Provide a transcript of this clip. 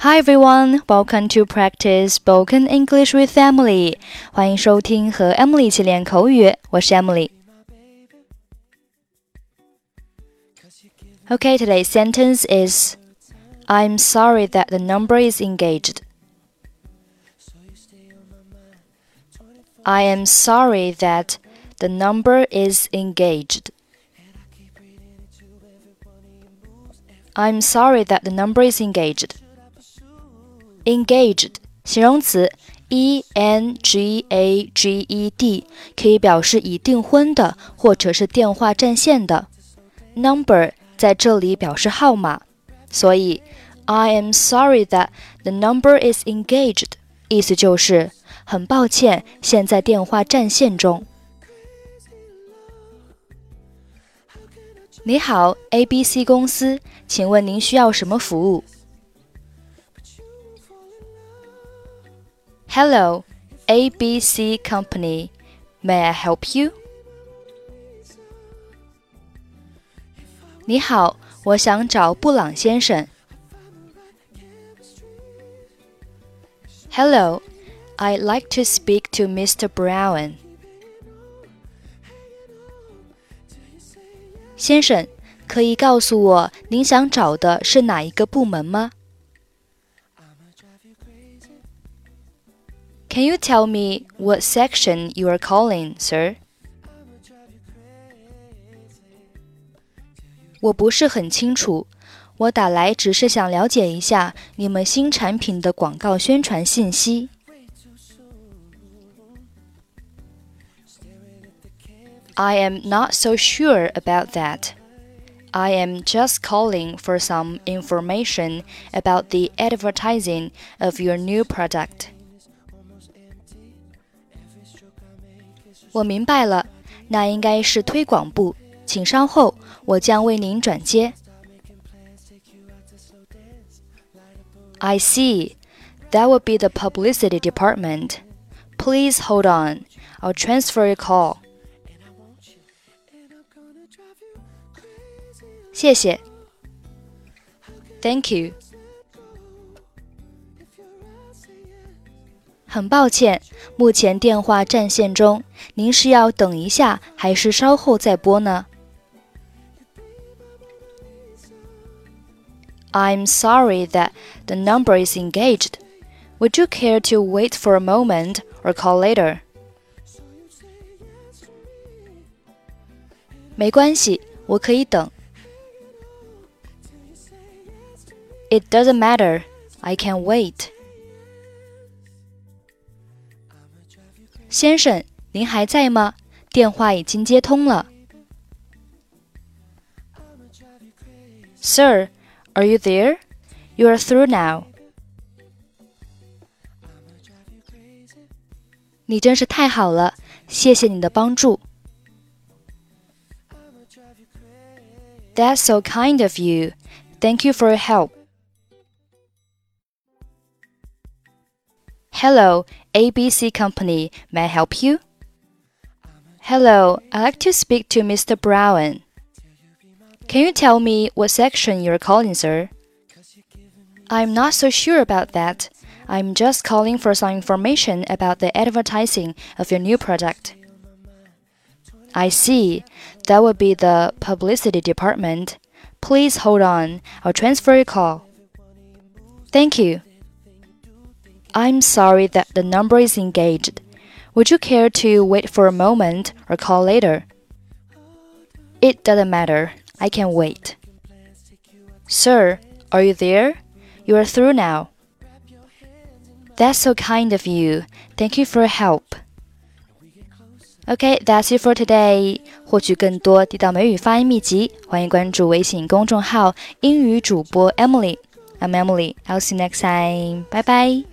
Hi everyone, welcome to practice spoken English with Emily. 欢迎收听和 Emily 一起练口语，我是 Emily。Okay, today's sentence is I'm sorry that the number is engaged. I am sorry that the number is engaged. I'm sorry that the number is engaged. Engaged 形容词，e n g a g e d 可以表示已订婚的或者是电话占线的。Number 在这里表示号码，所以 I am sorry that the number is engaged，意思就是很抱歉，现在电话占线中。你好，ABC 公司，请问您需要什么服务 ？Hello, ABC Company. May I help you? 你好，我想找布朗先生。Hello, I'd like to speak to Mr. Brown. 先生，可以告诉我您想找的是哪一个部门吗 ？Can you tell me what section you are calling, sir? 我不是很清楚，我打来只是想了解一下你们新产品的广告宣传信息。I am not so sure about that. I am just calling for some information about the advertising of your new product. 我明白了，那应该是推广部，请稍后，我将为您转接。I see. That would be the publicity department. Please hold on. I'll transfer your call. 谢谢。Thank you. 很抱歉，目前电话占线中，您是要等一下，还是稍后再拨呢？I'm sorry that the number is engaged. Would you care to wait for a moment or call later? 没关系，我可以等。It doesn't matter. I can wait. 先生，您还在吗？电话已经接通了。Sir, are you there? You are through now. 你真是太好了，谢谢你的帮助。That's so kind of you. Thank you for your help. Hello, ABC Company. May I help you? Hello, I'd like to speak to Mr. Brown. Can you tell me what section you're calling, sir? I'm not so sure about that. I'm just calling for some information about the advertising of your new product. I see. That would be the publicity department. Please hold on. I'll transfer your call. Thank you. I'm sorry that the number is engaged. Would you care to wait for a moment or call later? It doesn't matter. I can wait. Sir, are you there? You are through now. That's so kind of you. Thank you for your help. Okay, that's it for today. 获取更多地道美语发音秘籍，欢迎关注微信公众号“英语主播 Emily”。I'm Emily. I'll see you next time. Bye bye.